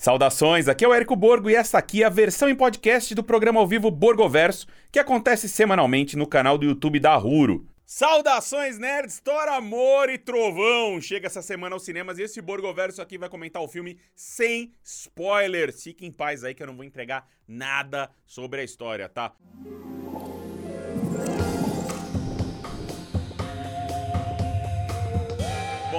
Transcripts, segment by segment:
Saudações, aqui é o Érico Borgo e essa aqui é a versão em podcast do programa ao vivo Borgoverso, que acontece semanalmente no canal do YouTube da Ruro. Saudações, nerds! Thor, Amor e Trovão chega essa semana aos cinemas e esse Borgoverso aqui vai comentar o filme sem spoilers. Fique em paz aí que eu não vou entregar nada sobre a história, tá?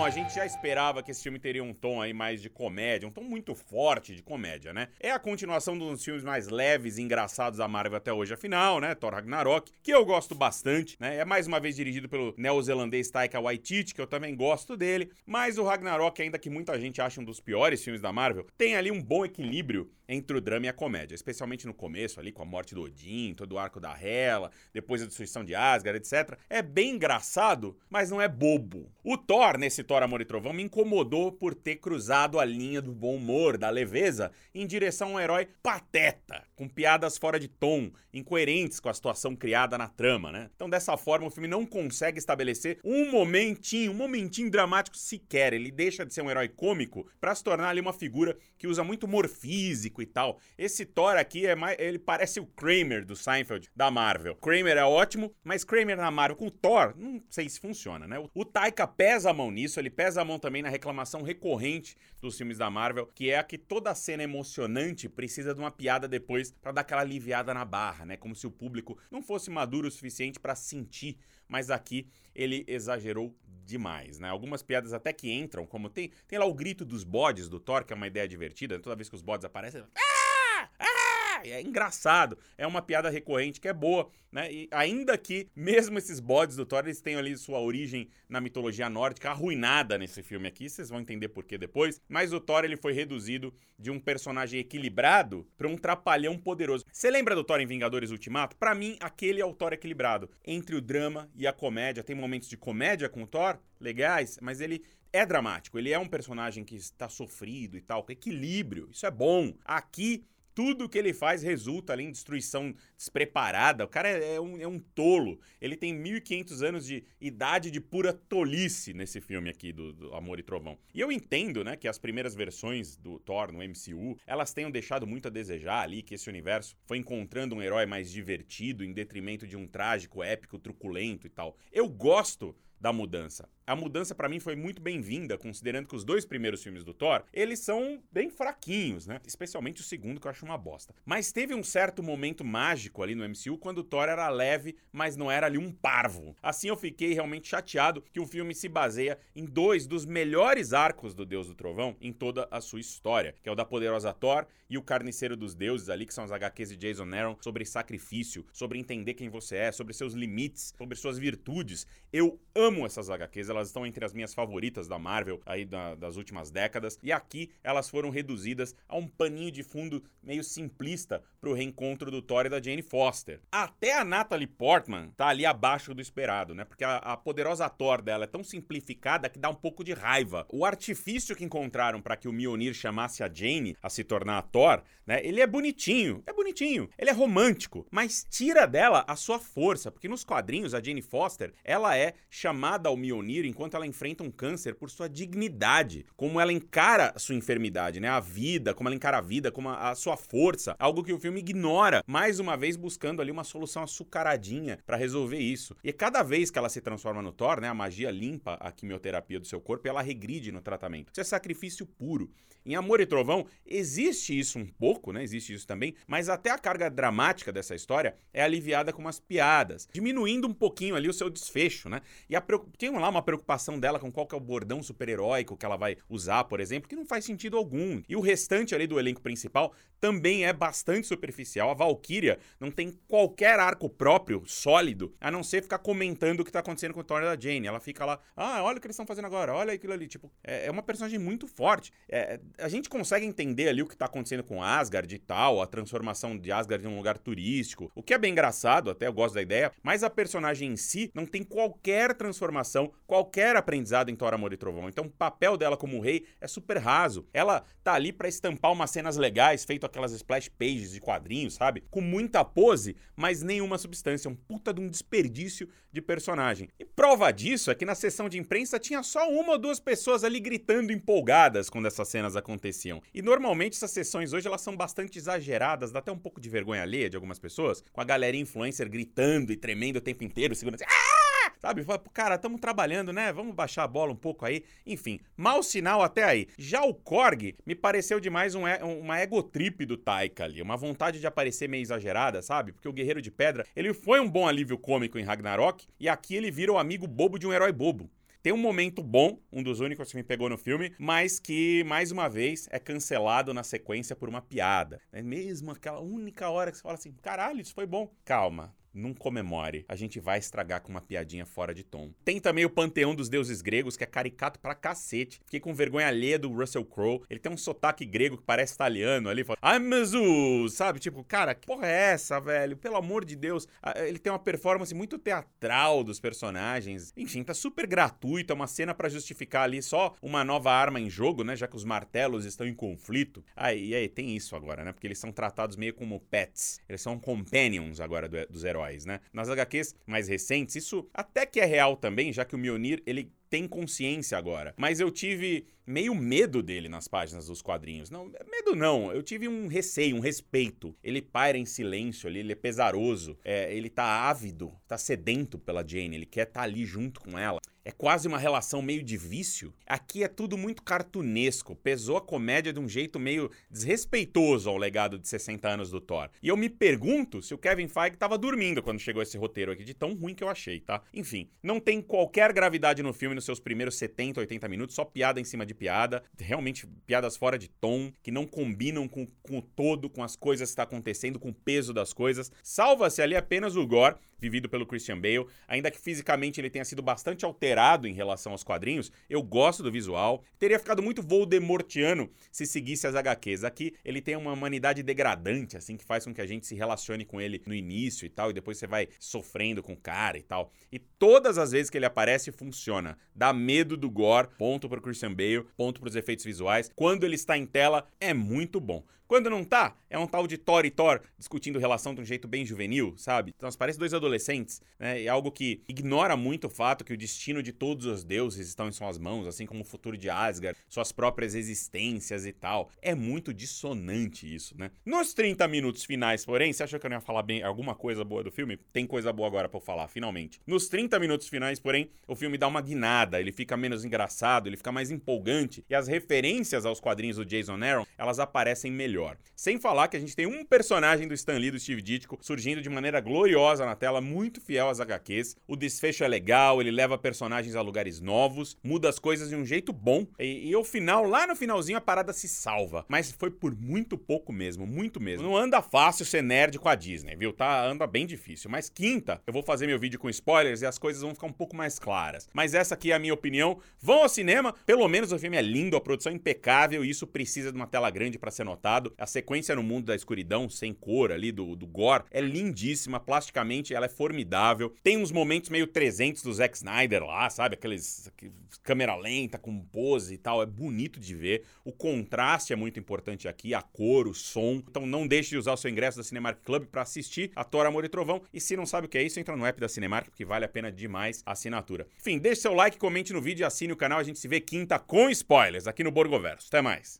Bom, a gente já esperava que esse filme teria um tom aí mais de comédia, um tom muito forte de comédia, né? É a continuação dos filmes mais leves e engraçados da Marvel até hoje, afinal, né? Thor Ragnarok, que eu gosto bastante, né? É mais uma vez dirigido pelo neozelandês Taika Waititi, que eu também gosto dele, mas o Ragnarok, ainda que muita gente ache um dos piores filmes da Marvel, tem ali um bom equilíbrio entre o drama e a comédia, especialmente no começo ali com a morte do Odin, todo o arco da Hela, depois a destruição de Asgard, etc. É bem engraçado, mas não é bobo. O Thor nesse esse Thor Amor e Trovão me incomodou por ter cruzado a linha do bom humor, da leveza, em direção a um herói pateta, com piadas fora de tom, incoerentes com a situação criada na trama, né? Então, dessa forma, o filme não consegue estabelecer um momentinho, um momentinho dramático sequer. Ele deixa de ser um herói cômico para se tornar ali uma figura que usa muito humor físico e tal. Esse Thor aqui é mais, ele parece o Kramer do Seinfeld da Marvel. Kramer é ótimo, mas Kramer na Marvel com Thor, não sei se funciona, né? O Taika pesa a mão nisso, ele pesa a mão também na reclamação recorrente dos filmes da Marvel, que é a que toda cena emocionante precisa de uma piada depois para dar aquela aliviada na barra, né? Como se o público não fosse maduro o suficiente para sentir, mas aqui ele exagerou demais, né? Algumas piadas até que entram, como tem, tem lá o grito dos bodes do Thor, que é uma ideia divertida, toda vez que os bodes aparecem! Ah! é engraçado, é uma piada recorrente que é boa, né? E ainda que, mesmo esses bodes do Thor, eles tenham ali sua origem na mitologia nórdica, arruinada nesse filme aqui, vocês vão entender por que depois, mas o Thor ele foi reduzido de um personagem equilibrado para um trapalhão poderoso. Você lembra do Thor em Vingadores Ultimato? Para mim, aquele é o Thor equilibrado, entre o drama e a comédia. Tem momentos de comédia com o Thor, legais, mas ele é dramático, ele é um personagem que está sofrido e tal, equilíbrio, isso é bom. Aqui tudo que ele faz resulta ali em destruição despreparada. O cara é, é, um, é um tolo. Ele tem 1500 anos de idade de pura tolice nesse filme aqui do, do, Amor e Trovão. E eu entendo, né, que as primeiras versões do Thor no MCU, elas tenham deixado muito a desejar ali, que esse universo foi encontrando um herói mais divertido em detrimento de um trágico, épico, truculento e tal. Eu gosto da mudança. A mudança para mim foi muito bem-vinda, considerando que os dois primeiros filmes do Thor, eles são bem fraquinhos, né? Especialmente o segundo que eu acho uma bosta. Mas teve um certo momento mágico ali no MCU quando o Thor era leve, mas não era ali um parvo. Assim eu fiquei realmente chateado que o filme se baseia em dois dos melhores arcos do Deus do Trovão em toda a sua história, que é o da poderosa Thor e o Carniceiro dos Deuses ali, que são as HQs de Jason Aaron sobre sacrifício, sobre entender quem você é, sobre seus limites, sobre suas virtudes. Eu amo essas HQs, elas estão entre as minhas favoritas da Marvel aí da, das últimas décadas. E aqui elas foram reduzidas a um paninho de fundo meio simplista pro reencontro do Thor e da Jane Foster. Até a Natalie Portman tá ali abaixo do esperado, né? Porque a, a poderosa Thor dela é tão simplificada que dá um pouco de raiva. O artifício que encontraram para que o Mjolnir chamasse a Jane a se tornar a Thor, né? Ele é bonitinho, é bonitinho, ele é romântico, mas tira dela a sua força, porque nos quadrinhos a Jane Foster, ela é chamada ao Mjolnir enquanto ela enfrenta um câncer por sua dignidade, como ela encara sua enfermidade, né? A vida, como ela encara a vida, como a, a sua força, algo que o filme ignora, mais uma vez buscando ali uma solução açucaradinha para resolver isso. E cada vez que ela se transforma no Thor, né, a magia limpa a quimioterapia do seu corpo e ela regride no tratamento. Isso é sacrifício puro. Em Amor e Trovão existe isso um pouco, né? Existe isso também, mas até a carga dramática dessa história é aliviada com umas piadas, diminuindo um pouquinho ali o seu desfecho, né? E a, tem lá uma preocupação dela com qual que é o bordão super-heróico que ela vai usar, por exemplo, que não faz sentido algum. E o restante ali do elenco principal também é bastante superficial. A Valkyria não tem qualquer arco próprio, sólido, a não ser ficar comentando o que tá acontecendo com o Thor da Jane. Ela fica lá, ah, olha o que eles estão fazendo agora, olha aquilo ali. Tipo, é, é uma personagem muito forte. É, a gente consegue entender ali o que tá acontecendo com Asgard e tal, a transformação de Asgard em um lugar turístico, o que é bem engraçado, até eu gosto da ideia, mas a personagem em si não tem qualquer transformação transformação, qualquer aprendizado em Thor, Amor e Trovão. Então, o papel dela como rei é super raso. Ela tá ali para estampar umas cenas legais, feito aquelas splash pages de quadrinhos, sabe? Com muita pose, mas nenhuma substância. Um puta de um desperdício de personagem. E prova disso é que na sessão de imprensa tinha só uma ou duas pessoas ali gritando empolgadas quando essas cenas aconteciam. E normalmente essas sessões hoje elas são bastante exageradas, dá até um pouco de vergonha alheia de algumas pessoas, com a galera influencer gritando e tremendo o tempo inteiro, segurando assim, Sabe? Cara, estamos trabalhando, né? Vamos baixar a bola um pouco aí. Enfim, mau sinal até aí. Já o Korg me pareceu demais um, uma egotrip do Taika ali. Uma vontade de aparecer meio exagerada, sabe? Porque o Guerreiro de Pedra, ele foi um bom alívio cômico em Ragnarok. E aqui ele vira o amigo bobo de um herói bobo. Tem um momento bom, um dos únicos que me pegou no filme, mas que, mais uma vez, é cancelado na sequência por uma piada. É mesmo aquela única hora que você fala assim: caralho, isso foi bom. Calma, não comemore. A gente vai estragar com uma piadinha fora de tom. Tem também o panteão dos deuses gregos, que é caricato pra cacete. Fiquei com vergonha alheia do Russell Crowe. Ele tem um sotaque grego que parece italiano ali. Fala, Amazu! Sabe? Tipo, cara, que porra é essa, velho? Pelo amor de Deus. Ele tem uma performance muito teatral dos personagens. Enfim, tá super gratuito. É uma cena para justificar ali só uma nova arma em jogo, né? Já que os martelos estão em conflito. Aí, aí, tem isso agora, né? Porque eles são tratados meio como pets. Eles são companions agora do, dos heróis heróis, né? Nas HQs mais recentes, isso até que é real também, já que o Mjolnir, ele tem consciência agora. Mas eu tive meio medo dele nas páginas dos quadrinhos. Não, medo não, eu tive um receio, um respeito. Ele paira em silêncio ali, ele é pesaroso, é, ele tá ávido, tá sedento pela Jane, ele quer estar tá ali junto com ela é quase uma relação meio de vício. Aqui é tudo muito cartunesco, pesou a comédia de um jeito meio desrespeitoso ao legado de 60 anos do Thor. E eu me pergunto se o Kevin Feige estava dormindo quando chegou esse roteiro aqui, de tão ruim que eu achei, tá? Enfim, não tem qualquer gravidade no filme nos seus primeiros 70, 80 minutos, só piada em cima de piada, realmente piadas fora de tom, que não combinam com, com o todo, com as coisas que está acontecendo, com o peso das coisas. Salva-se ali apenas o Gore, vivido pelo Christian Bale, ainda que fisicamente ele tenha sido bastante alterado em relação aos quadrinhos, eu gosto do visual. Teria ficado muito Voldemortiano se seguisse as HQs. Aqui ele tem uma humanidade degradante, assim, que faz com que a gente se relacione com ele no início e tal, e depois você vai sofrendo com o cara e tal. E todas as vezes que ele aparece, funciona. Dá medo do gore, ponto pro Christian Bale, ponto pros efeitos visuais. Quando ele está em tela, é muito bom. Quando não tá, é um tal de Thor e Thor discutindo relação de um jeito bem juvenil, sabe? Então, parece dois adolescentes, né? É algo que ignora muito o fato que o destino de todos os deuses estão em suas mãos, assim como o futuro de Asgard, suas próprias existências e tal. É muito dissonante isso, né? Nos 30 minutos finais, porém, você achou que eu não ia falar bem alguma coisa boa do filme? Tem coisa boa agora para eu falar, finalmente. Nos 30 minutos finais, porém, o filme dá uma guinada, ele fica menos engraçado, ele fica mais empolgante e as referências aos quadrinhos do Jason Aaron, elas aparecem melhor Sem falar que a gente tem um personagem do Stan Lee, do Steve Ditko, surgindo de maneira gloriosa na tela, muito fiel às HQs. O desfecho é legal, ele leva personagens a lugares novos, muda as coisas de um jeito bom. E, e ao final, lá no finalzinho, a parada se salva. Mas foi por muito pouco mesmo, muito mesmo. Não anda fácil ser nerd com a Disney, viu? Tá, anda bem difícil. Mas quinta, eu vou fazer meu vídeo com spoilers e as coisas vão ficar um pouco mais claras. Mas essa aqui é a minha opinião. Vão ao cinema, pelo menos o filme é lindo, a produção é impecável e isso precisa de uma tela grande para ser notado. A sequência no mundo da escuridão, sem cor ali, do, do gore, é lindíssima. Plasticamente, ela é formidável. Tem uns momentos meio 300 do Zack Snyder lá, sabe? Aqueles, câmera lenta, com pose e tal. É bonito de ver. O contraste é muito importante aqui, a cor, o som. Então não deixe de usar o seu ingresso da Cinemark Club para assistir a Thor, Amor e Trovão. E se não sabe o que é isso, entra no app da Cinemark, porque vale a pena demais a assinatura. Enfim, deixe seu like, comente no vídeo e assine o canal. A gente se vê quinta com spoilers aqui no Borgoverso. Até mais.